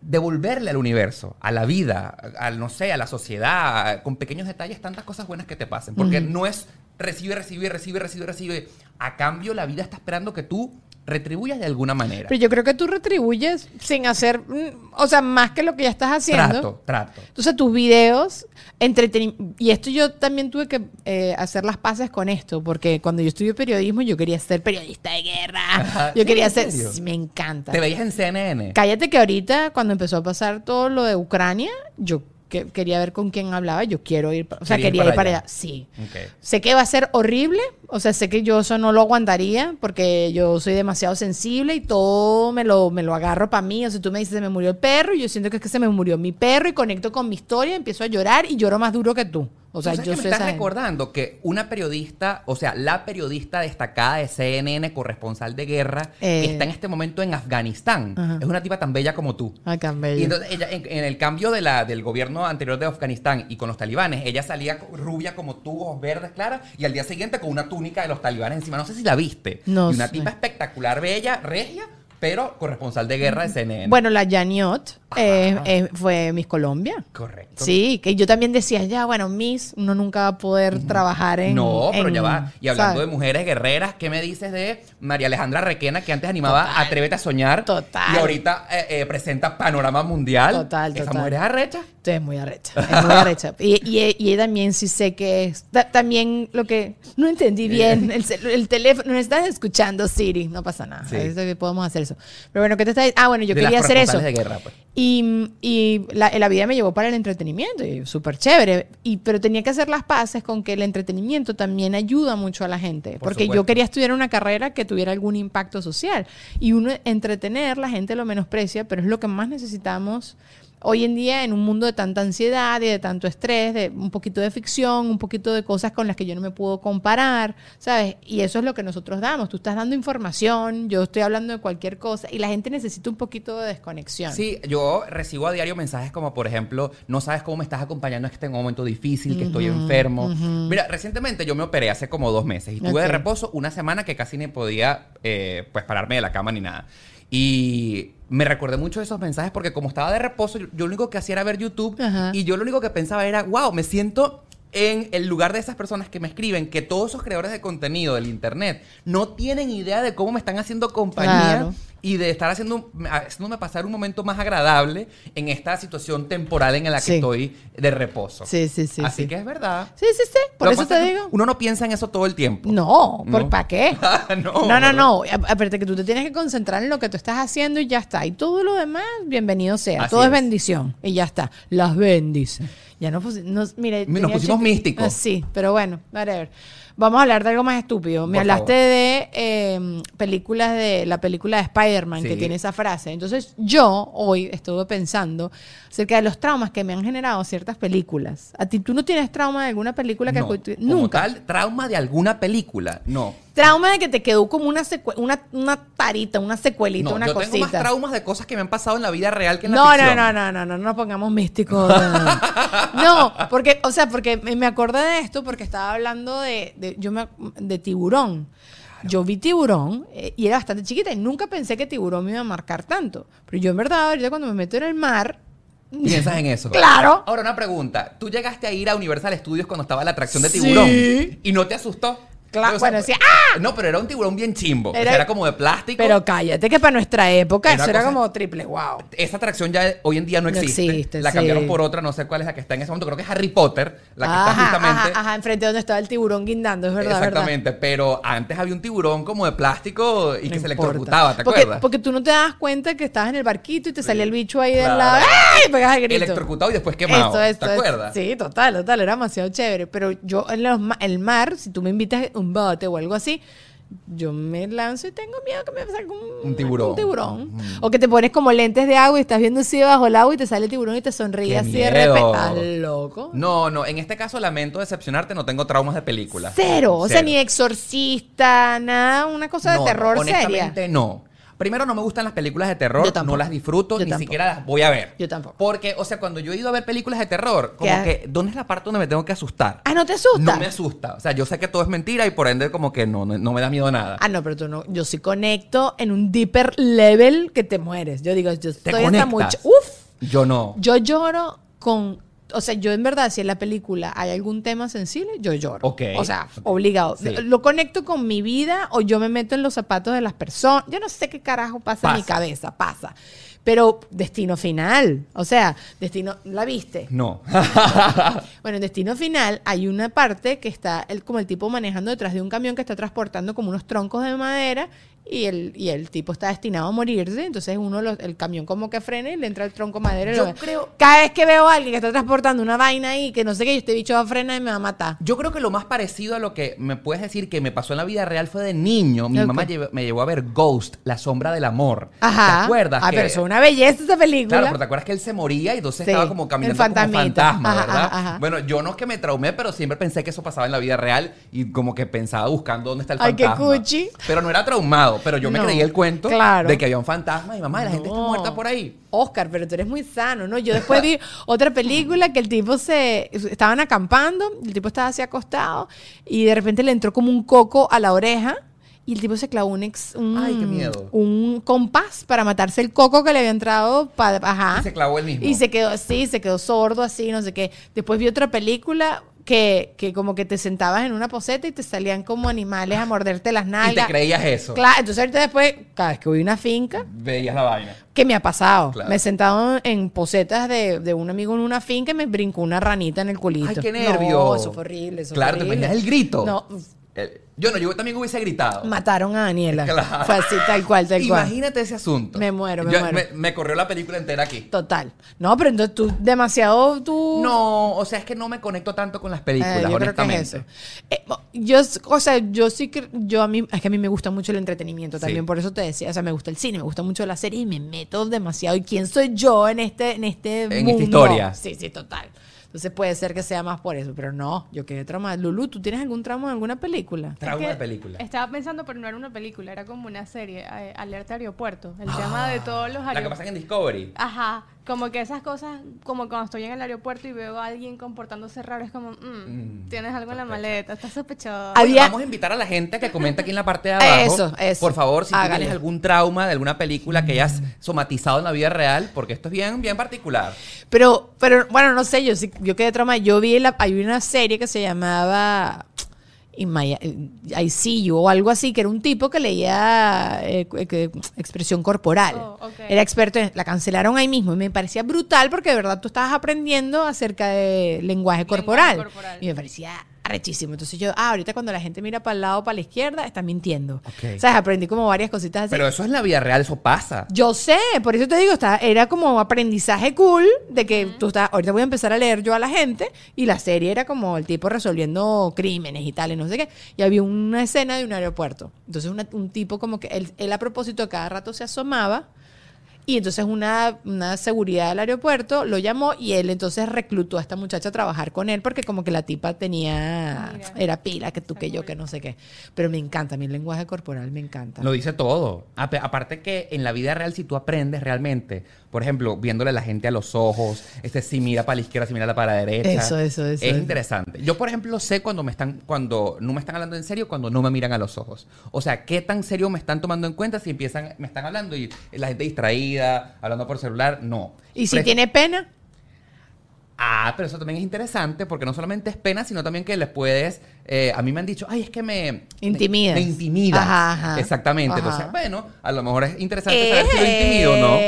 devolverle al universo, a la vida, al no sé, a la sociedad, con pequeños detalles, tantas cosas buenas que te pasen. Porque no es recibe, recibe, recibe, recibe, recibe. A cambio, la vida está esperando que tú retribuyas de alguna manera. Pero yo creo que tú retribuyes sin hacer. mm, O sea, más que lo que ya estás haciendo. Trato, trato. Entonces tus videos, entretenimiento, y esto yo también tuve que eh, hacer las paces con esto, porque cuando yo estudié periodismo yo quería ser periodista de guerra, Ajá. yo ¿Sí? quería ¿En ser, sí, me encanta. Te veías en CNN. Cállate que ahorita cuando empezó a pasar todo lo de Ucrania, yo que- quería ver con quién hablaba, yo quiero ir, o sea, Quería ir para ir para allá. allá, sí. Sé que va a ser horrible, o sea, sé que yo eso no lo aguantaría porque yo soy demasiado sensible y todo me lo, me lo agarro para mí. O sea, tú me dices, se me murió el perro y yo siento que es que se me murió mi perro y conecto con mi historia, empiezo a llorar y lloro más duro que tú. O sea, yo que me estás recordando que una periodista, o sea, la periodista destacada de CNN, corresponsal de guerra, Eh. está en este momento en Afganistán, Ajá. es una tipa tan bella como tú. Ay, tan bello. Y entonces ella, en, en el cambio de la, del gobierno anterior de Afganistán y con los talibanes, ella salía rubia como tú, ojos verdes claras, y al día siguiente con una túnica de los talibanes encima. No sé si la viste. No y una sé. tipa espectacular, bella, regia, pero corresponsal de guerra de CNN. Bueno, la Janiot eh, eh, fue Miss Colombia. correcto. Sí, que yo también decía, ya, bueno, Miss, uno nunca va a poder trabajar en. No, pero en- ya va. Y hablando ¿sabes? de mujeres guerreras, ¿qué me dices de María Alejandra Requena, que antes animaba Total. Atrévete a Soñar? Total. Y ahorita eh, presenta Panorama Mundial. Total, Esa total. mujer es arrecha. Sí, es muy arrecha. Es muy arrecha. Y, y, también sí sé que es. ta- también lo que. No entendí bien. El, el teléfono. Nos estás escuchando, Siri. No pasa nada. Sí. Es que podemos hacer eso. Pero bueno, ¿qué te está diciendo? Ah, bueno, yo De quería hacer eso. corresponsales de guerra, pues. Y, y la, la vida me llevó para el entretenimiento, y súper chévere. Y, pero tenía que hacer las paces con que el entretenimiento también ayuda mucho a la gente. Por porque yo quería estudiar una carrera que tuviera algún impacto social. Y uno entretener, la gente lo menosprecia, pero es lo que más necesitamos hoy en día en un mundo de tanta ansiedad y de tanto estrés, de un poquito de ficción, un poquito de cosas con las que yo no me puedo comparar, ¿sabes? Y eso es lo que nosotros damos. Tú estás dando información, yo estoy hablando de cualquier cosa y la gente necesita un poquito de desconexión. Sí, yo recibo a diario mensajes como, por ejemplo, no sabes cómo me estás acompañando en este momento difícil, que estoy enfermo. Mira, recientemente yo me operé hace como dos meses y estuve de reposo una semana que casi ni podía eh, pues pararme de la cama ni nada. Y me recordé mucho de esos mensajes porque como estaba de reposo, yo, yo lo único que hacía era ver YouTube Ajá. y yo lo único que pensaba era, wow, me siento en el lugar de esas personas que me escriben, que todos esos creadores de contenido del Internet no tienen idea de cómo me están haciendo compañía Claro. y de estar haciendo, haciéndome pasar un momento más agradable en esta situación temporal en la que Sí. estoy de reposo. Sí, sí, sí, Así sí. que es verdad. Sí, sí, sí. Por Lo eso te digo. Uno no piensa en eso todo el tiempo. No, ¿por No. para qué? no, No, no, no. Aparte que tú te tienes que concentrar en lo que tú estás haciendo y ya está. Y todo lo demás, bienvenido sea. Así todo es es. bendición. Y ya está. Las bendice. Ya no, pusi- nos, mire, Nos pusimos místicos. Ah, Sí, pero bueno, whatever. Vamos a hablar de algo más estúpido. Me Por hablaste favor. de eh, películas de la película de Spider-Man que tiene esa frase. Entonces, yo hoy estuve pensando acerca de los traumas que me han generado ciertas películas. ¿A ti tú no tienes trauma de alguna película que No, como nunca? tal, trauma de alguna película. No. Trauma de que te quedó como una una, una tarita, una secuelita, No, una yo cosita. tengo más traumas de cosas que me han pasado en la vida real que en la No, no, ficción. no, no, no, no, no nos pongamos místicos. no, porque, o sea, porque me acordé de esto porque estaba hablando de, de- yo me, de tiburón. Yo vi tiburón eh, y era bastante chiquita y nunca pensé que tiburón me iba a marcar tanto. Pero yo en verdad, ahorita cuando me meto en el mar, Piensas en eso. Claro. Ahora, una pregunta. ¿Tú llegaste a ir a Universal Studios cuando estaba la atracción de Sí. tiburón? ¿Y no te asustó? Claro, O sea, bueno, decía, ¡ah! No, pero era un tiburón bien chimbo. Era- Era, era como de plástico. pero cállate que para nuestra época Era eso era como triple wow. Esa atracción ya hoy en día no No existe. existe, la sí. cambiaron por otra, no sé cuál es la que está en ese momento. Creo que es Harry Potter, la que ajá, está justamente. ajá, ajá, enfrente de donde estaba el tiburón guindando, es verdad, verdad. Exactamente, pero antes había un tiburón como de plástico y No que se importa. electrocutaba, ¿te porque, acuerdas? Porque tú no te das cuenta que estabas en el barquito y te salía el bicho ahí del Claro. lado. ¡Ay! Y pegas el grito. Electrocutado y después quemado. Eso, eso, ¿Te acuerdas? Sí, total, total. Era demasiado chévere. Pero yo en los el mar, si tú me invitas un bote o algo así, yo me lanzo y tengo miedo que me salga un, Un tiburón. un tiburón. O que te pones como lentes de agua y estás viendo así debajo del agua y te sale el tiburón y te sonríe ¡Qué así de repente. ¿Estás loco? No, no, en este caso lamento decepcionarte, no tengo traumas de película. Cero. O sea, ni exorcista, nada, una cosa de terror no, seria. honestamente no. Primero no me gustan las películas de terror, Yo tampoco. no las disfruto, Yo ni tampoco. siquiera las voy a ver. Yo tampoco. Porque, o sea, cuando yo he ido a ver películas de terror, como ¿Qué? que, ¿dónde es la parte donde me tengo que asustar? Ah, ¿no te asusta? No me asusta. O sea, yo sé que todo es mentira y por ende como que no, no, no me da miedo nada. Ah, no, pero tú no. Yo sí conecto en un deeper level que te mueres. Yo digo, yo ¿Te estoy hasta mucho. Uf. Yo no. Yo lloro con. O sea, yo en verdad, si en la película hay algún tema sensible, yo lloro. Ok. O sea, obligado. Sí. Lo conecto con mi vida o yo me meto en los zapatos de las personas. Yo no sé qué carajo pasa, en mi cabeza, pasa. Pero destino final. O sea, destino. ¿La viste? No. Bueno, en Destino Final hay una parte que está el, como el tipo manejando detrás de un camión que está transportando como unos troncos de madera y el, y el tipo está destinado a morirse. Entonces uno el camión como que frena y le entra el tronco de madera. Yo lo- creo- Cada vez que veo a alguien que está transportando una vaina ahí que no sé qué, este bicho va a frenar y me va a matar. Yo creo que lo más parecido a lo que me puedes decir que me pasó en la vida real fue de niño. Mi mamá me llevó a ver Ghost, La Sombra del Amor. Ajá. ¿Te acuerdas? Ah, que- pero es una belleza esa película. Claro, pero te acuerdas que él se moría y entonces Sí, estaba como caminando el como fantasma, Ajá, ¿verdad? ajá, ajá. Bueno, yo no es que me traumé, pero siempre pensé que eso pasaba en la vida real y como que pensaba buscando dónde está el Ay, qué fantasma. cuchi. Pero no era traumado, pero yo me No, creí el cuento claro. de que había un fantasma y mamá, la gente está muerta por ahí. Oscar, pero tú eres muy sano, ¿no? Yo después vi otra película que el tipo se... Estaban acampando, el tipo estaba así acostado y de repente le entró como un coco a la oreja y el tipo se clavó un, ex, un, Ay, qué miedo. un compás para matarse el coco que le había entrado. pa- ajá. Y se clavó él mismo. Y se quedó así, se quedó sordo así, no sé qué. Después vi otra película que, que como que te sentabas en una poseta y te salían como animales a morderte las Y te nalgas. creías eso. Claro, entonces ahorita después, cada vez que voy a una finca, Veías la vaina. ¿Qué me ha pasado? Claro. Me he sentado en posetas de, de un amigo en una finca y me brincó una ranita en el culito. Ay, qué No, nervio. eso fue horrible. Eso Claro, fue te horrible. imaginas el grito. No, Yo no, yo también hubiese gritado. mataron a Daniela. Claro. Fue así, tal cual, tal cual. Imagínate ese asunto. Me muero, me Yo- muero. Me, me corrió la película entera aquí. Total. No, pero entonces tú demasiado tú. No, o sea, es que no me conecto tanto con las películas, Eh, yo creo que honestamente. es eso. Eh, yo, o sea, yo sí que, yo a mí, es que a mí me gusta mucho el entretenimiento también, Sí. por eso te decía, o sea, me gusta el cine, me gusta mucho la serie y me meto demasiado. ¿Y quién soy yo en este, en este esta mundo? historia. Sí, sí, total. Entonces puede ser que sea más por eso, pero no, yo quedé traumada. Lulu, ¿tú tienes algún trauma en alguna película? Trauma Es de película. Estaba pensando, pero no era una película, era como una serie, eh, Alerta Aeropuerto. El tema de todos los La que aeropuertos. pasa en Discovery. Ajá, como que esas cosas, como cuando estoy en el aeropuerto y veo a alguien comportándose raro, es como, mm, Mm, tienes algo en la maleta, estás sospechoso. Había- vamos a invitar a la gente a que comente aquí en la parte de abajo. Eso, eso. Por favor, si tú tienes algún trauma de alguna película que hayas somatizado en la vida real, porque esto es bien, bien particular. Pero, pero bueno, no sé, yo sí, yo quedé traumada. Yo vi, la, hay una serie que se llamaba In My- I See You o algo así, que era un tipo que leía eh, que- expresión corporal. Oh. Era experto en, la cancelaron ahí mismo y me parecía brutal porque de verdad tú estabas aprendiendo acerca de lenguaje corporal. corporal. Y me parecía arrechísimo. Entonces yo, ah, ahorita cuando la gente mira para el lado, para la izquierda, está mintiendo. Ok. O sea, aprendí como varias cositas así. Pero eso es la vida real, eso pasa. Yo sé, por eso te digo, está, era como aprendizaje cool de que tú estás, ahorita voy a empezar a leer yo a la gente y la serie era como el tipo resolviendo crímenes y tal y no sé qué. Y había una escena de un aeropuerto. Entonces una- un tipo como que él, él a propósito cada rato se asomaba y entonces una, una seguridad del aeropuerto lo llamó y él entonces reclutó a esta muchacha a trabajar con él porque como que la tipa tenía, Mira. era pila, que tú, que yo, que no sé qué. Pero me encanta, mi lenguaje corporal me encanta. Lo dice todo. Aparte que en la vida real, si tú aprendes realmente, por ejemplo, viéndole a la gente a los ojos, este si mira para la izquierda, si mira para la derecha. Eso, eso, eso, Es eso. interesante. Yo, por ejemplo, sé cuando me están, cuando no me están hablando en serio, cuando no me miran a los ojos. O sea, qué tan serio me están tomando en cuenta si empiezan, me están hablando y la gente distraída, hablando por celular, no. y si tiene pena, Ah, pero eso también es interesante porque no solamente es pena, sino también que les puedes. eh, a mí me han dicho, ay, es que me. Intimidas. Me, me intimidas. Ajá, ajá. Exactamente. Ajá. Entonces, bueno, a lo mejor es interesante saber si lo intimido o no.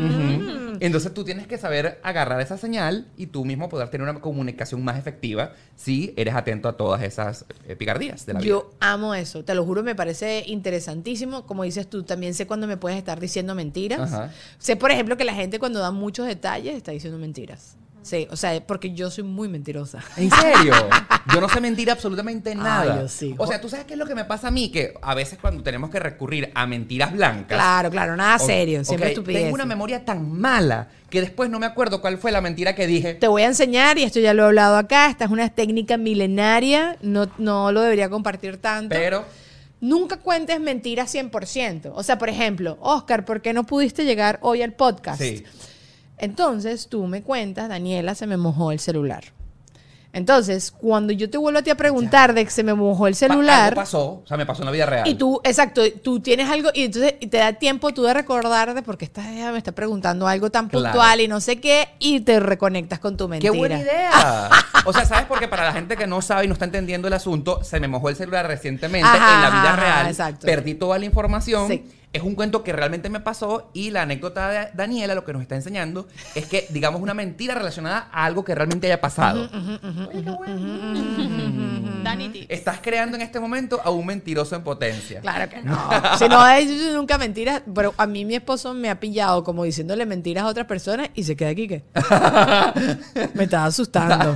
Mm. Entonces tú tienes que saber agarrar esa señal y tú mismo poder tener una comunicación más efectiva si eres atento a todas esas eh, picardías de la vida. Yo amo eso, te lo juro, me parece interesantísimo. Como dices tú, también sé cuando me puedes estar diciendo mentiras. Ajá. Sé, por ejemplo, que la gente cuando da muchos detalles está diciendo mentiras. Sí, o sea, porque yo soy muy mentirosa. ¿En serio? Yo no sé mentir absolutamente nada. yo sí. O sea, ¿tú sabes qué es lo que me pasa a mí? Que a veces cuando tenemos que recurrir a mentiras blancas. Claro, claro, nada serio, siempre ok, estupidez. Tengo una memoria tan mala que después no me acuerdo cuál fue la mentira que dije. Te voy a enseñar, y esto ya lo he hablado acá, esta es una técnica milenaria, no, no lo debería compartir tanto. Pero. Nunca cuentes mentiras 100%. O sea, por ejemplo, Oscar, ¿por qué no pudiste llegar hoy al podcast? Sí. Entonces tú me cuentas, Daniela, se me mojó el celular. Entonces, cuando yo te vuelvo a ti a preguntar de que se me mojó el celular, algo pasó. O sea, me pasó en la vida real. y tú, exacto, tú tienes algo y entonces y te da tiempo tú de recordar de porque esta vieja me está preguntando algo tan Claro. puntual y no sé qué y te reconectas con tu mentira. ¡Qué buena idea! O sea, ¿sabes? Porque para la gente que no sabe y no está entendiendo el asunto, se me mojó el celular recientemente Ajá, en la vida ajá, real. exacto. Perdí toda la información. Sí. Es un cuento que realmente me pasó y la anécdota de Daniela lo que nos está enseñando es que, digamos, una mentira relacionada a algo que realmente haya pasado. Estás creando en este momento a un mentiroso en potencia. Claro que no. si no es nunca mentiras, pero a mí mi esposo me ha pillado como diciéndole mentiras a otras personas y se queda aquí que me estaba asustando.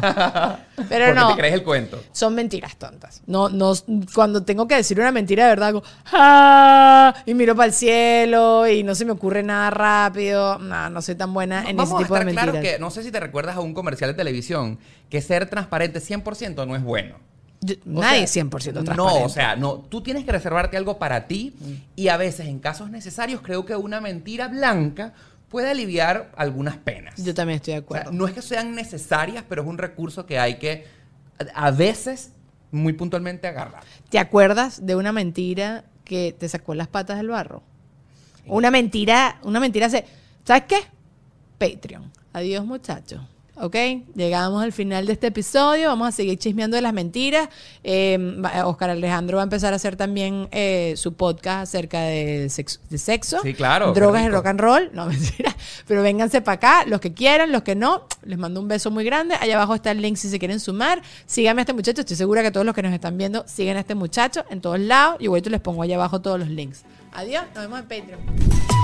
Pero Porque no. te crees el cuento. Son mentiras tontas. No, no, cuando tengo que decir una mentira de verdad, hago "Ah", y miro para el cielo y no se me ocurre nada rápido. No, no soy tan buena en ese Vamos a tipo de estar mentiras. claro que, no sé si te recuerdas a un comercial de televisión, que ser transparente 100% no es bueno. Yo- nadie sea, es 100% transparente. No, o sea, no. Tú tienes que reservarte algo para ti y a veces, en casos necesarios, creo que una mentira blanca puede aliviar algunas penas. Yo también estoy de O sea, acuerdo. no es que sean necesarias, pero es un recurso que hay que, a veces, muy puntualmente agarrar. ¿Te acuerdas de una mentira que te sacó las patas del barro? Una mentira, una mentira se... ¿Sabes qué? Patreon. Adiós, muchachos. ¿Ok? Llegamos al final de este episodio. Vamos a seguir chismeando de las mentiras. Eh, va- Oscar Alejandro va a empezar a hacer también eh, su podcast acerca de sexo, de sexo Sí, claro, drogas y rock and roll. No, mentira. Pero vénganse para acá, los que quieran, los que no. Les mando un beso muy grande. Allá abajo está el link si se quieren sumar. Síganme a este muchacho. Estoy segura que todos los que nos están viendo siguen a este muchacho en todos lados. Y igual les pongo allá abajo todos los links. Adiós. Nos vemos en Patreon.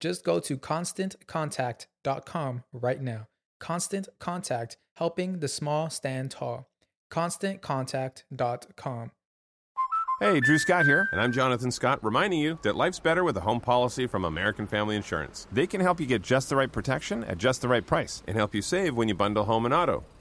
Just go to constantcontact.com right now. Constant Contact, helping the small stand tall. ConstantContact.com. Hey, Drew Scott here, and I'm Jonathan Scott, reminding you that life's better with a home policy from American Family Insurance. They can help you get just the right protection at just the right price and help you save when you bundle home and auto.